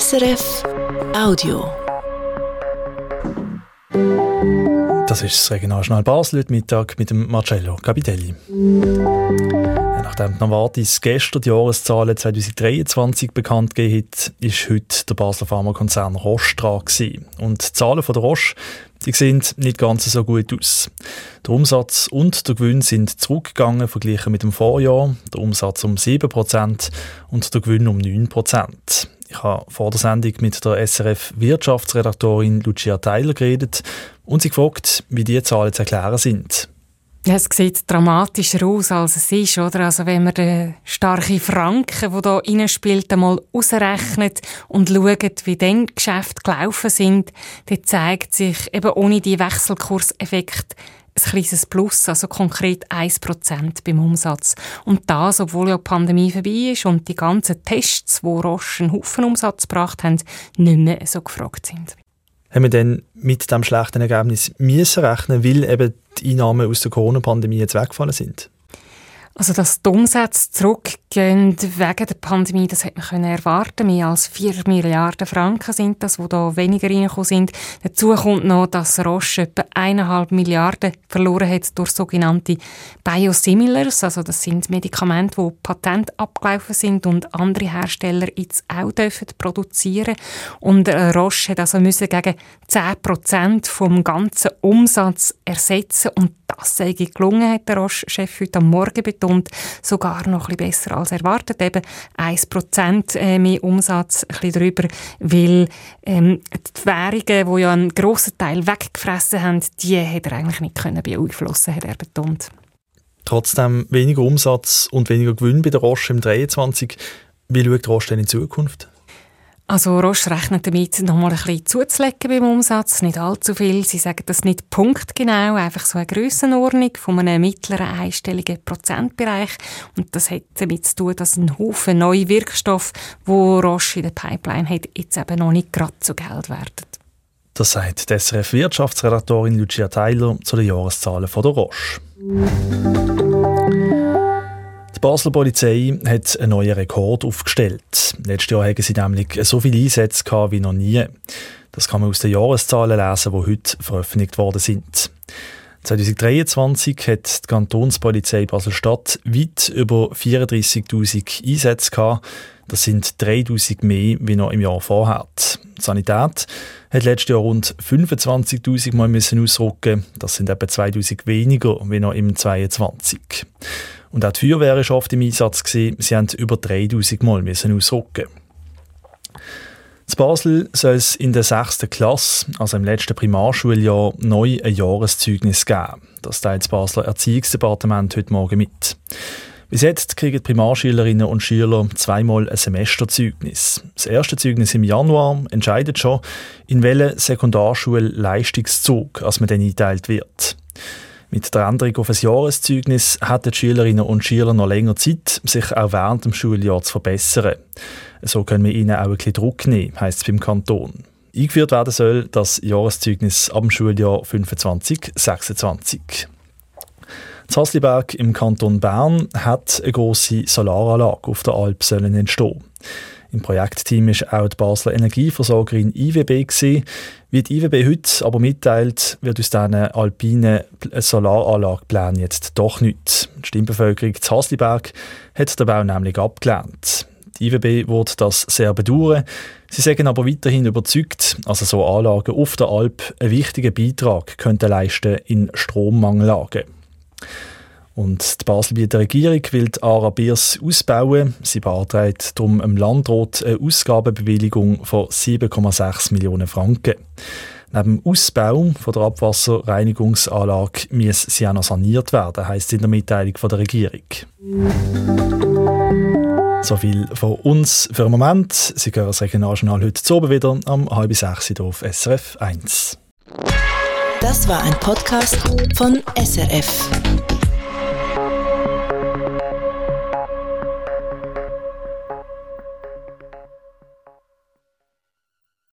SRF Audio. Das ist das Regionaljournal Basel Mittag mit dem Marcello Capitelli. Nachdem Novartis gestern die Jahreszahlen 2023 bekannt gegeben hat, ist heute der Basler Pharmakonzern Roche dran gewesen. Und die Zahlen von der Roche die sehen nicht ganz so gut aus. Der Umsatz und der Gewinn sind zurückgegangen verglichen mit dem Vorjahr. Der Umsatz um 7% und der Gewinn um 9%. Ich habe vor der Sendung mit der SRF-Wirtschaftsredaktorin Lucia Theiler geredet und sie gefragt, wie die Zahlen zu erklären sind. Es sieht dramatischer aus, als es ist, oder? Also wenn man den starken Franken, der da reinspielt, einmal ausrechnet und schaut, wie dann Geschäfte gelaufen sind, dann zeigt sich eben ohne die Wechselkurseffekt ein kleines Plus, also konkret 1% beim Umsatz. Und das, obwohl ja die Pandemie vorbei ist und die ganzen Tests, die Roche einen Haufen Umsatz gebracht haben, nicht mehr so gefragt sind haben wir dann mit dem schlechten Ergebnis müssen rechnen, weil eben die Einnahmen aus der Corona-Pandemie jetzt weggefallen sind? Also, dass die Umsätze zurückgehen wegen der Pandemie, das hätte man erwarten. Mehr als 4 Milliarden Franken sind das, die da weniger reingekommen sind. Dazu kommt noch, dass Roche etwa 1,5 Milliarden verloren hat durch sogenannte Biosimilars. Also, das sind Medikamente, wo Patent abgelaufen sind und andere Hersteller jetzt auch dürfen produzieren. Und äh, Roche hat also müssen gegen 10 Prozent vom ganzen Umsatz ersetzen und das sei gelungen, hat der Roche-Chef heute am Morgen betont. Sogar noch ein bisschen besser als erwartet. Eben 1% äh, mehr Umsatz, ein bisschen drüber, weil ähm, die Währungen, die ja einen grossen Teil weggefressen haben, die hat er eigentlich nicht können beeinflussen, hat er betont. Trotzdem weniger Umsatz und weniger Gewinn bei der Roche im 23. Wie schaut Roche denn in Zukunft? Also Roche rechnet damit, noch mal ein bisschen zuzulegen beim Umsatz, nicht allzu viel. Sie sagen das nicht punktgenau, einfach so eine Grössenordnung von einem mittleren einstelligen Prozentbereich. Und das hat damit zu tun, dass ein Haufen neue Wirkstoffe, wo Roche in der Pipeline hat, jetzt eben noch nicht gerade zu Geld werden. Das sagt die SRF-Wirtschaftsredaktorin Lucia Tyler zu den Jahreszahlen von der Roche. Basler Polizei hat einen neuen Rekord aufgestellt. Letztes Jahr hatten sie nämlich so viele Einsätze wie noch nie. Das kann man aus den Jahreszahlen lesen, die heute veröffentlicht worden sind. 2023 hat die Kantonspolizei Basel-Stadt weit über 34.000 Einsätze gehabt. Das sind 3.000 mehr wie noch im Jahr vorher. Die Sanität hat letztes Jahr rund 25.000 Mal müssen ausrücken. Das sind etwa 2.000 weniger wie noch im 2022. Und auch die Feuerwehr war oft im Einsatz. Gewesen. Sie mussten über 3000 Mal müssen ausrücken. In Basel soll es in der sechsten Klasse, also im letzten Primarschuljahr, neu ein Jahreszeugnis geben. Das teilt das Basler Erziehungsdepartement heute Morgen mit. Bis jetzt kriegen Primarschülerinnen und Schüler zweimal ein Semesterzeugnis. Das erste Zeugnis im Januar entscheidet schon, in welchen Sekundarschulleistungszug man dann eingeteilt wird. Mit der Änderung auf ein Jahreszeugnis hätten die Schülerinnen und Schüler noch länger Zeit, sich auch während dem Schuljahr zu verbessern. So können wir ihnen auch ein bisschen Druck nehmen, heisst es beim Kanton. Eingeführt werden soll das Jahreszeugnis ab dem Schuljahr 25-26. Das Hasliberg im Kanton Bern hat eine grosse Solaranlage auf der Alp sollen entstehen. Im Projektteam war auch die Basler Energieversorgerin IWB. Gewesen. Wie die IWB heute aber mitteilt, wird aus diesen alpinen Solaranlageplänen jetzt doch nichts. Die Stimmbevölkerung zu Hasliberg hat den Bau nämlich abgelehnt. Die IWB wird das sehr bedauern. Sie sagen aber weiterhin überzeugt, dass so Anlagen auf der Alp einen wichtigen Beitrag könnten leisten in Strommangellagen. Und die Baselbieter Regierung will die Ara Biers ausbauen. Sie beantragt darum im Landrat eine Ausgabenbewilligung von 7,6 Millionen Franken. Neben dem Ausbau von der Abwasserreinigungsanlage muss sie auch noch saniert werden, heisst in der Mitteilung von der Regierung. So viel von uns für den Moment. Sie hören das Regionaljournal heute zu wieder am halb sechs hier auf SRF 1. Das war ein Podcast von SRF.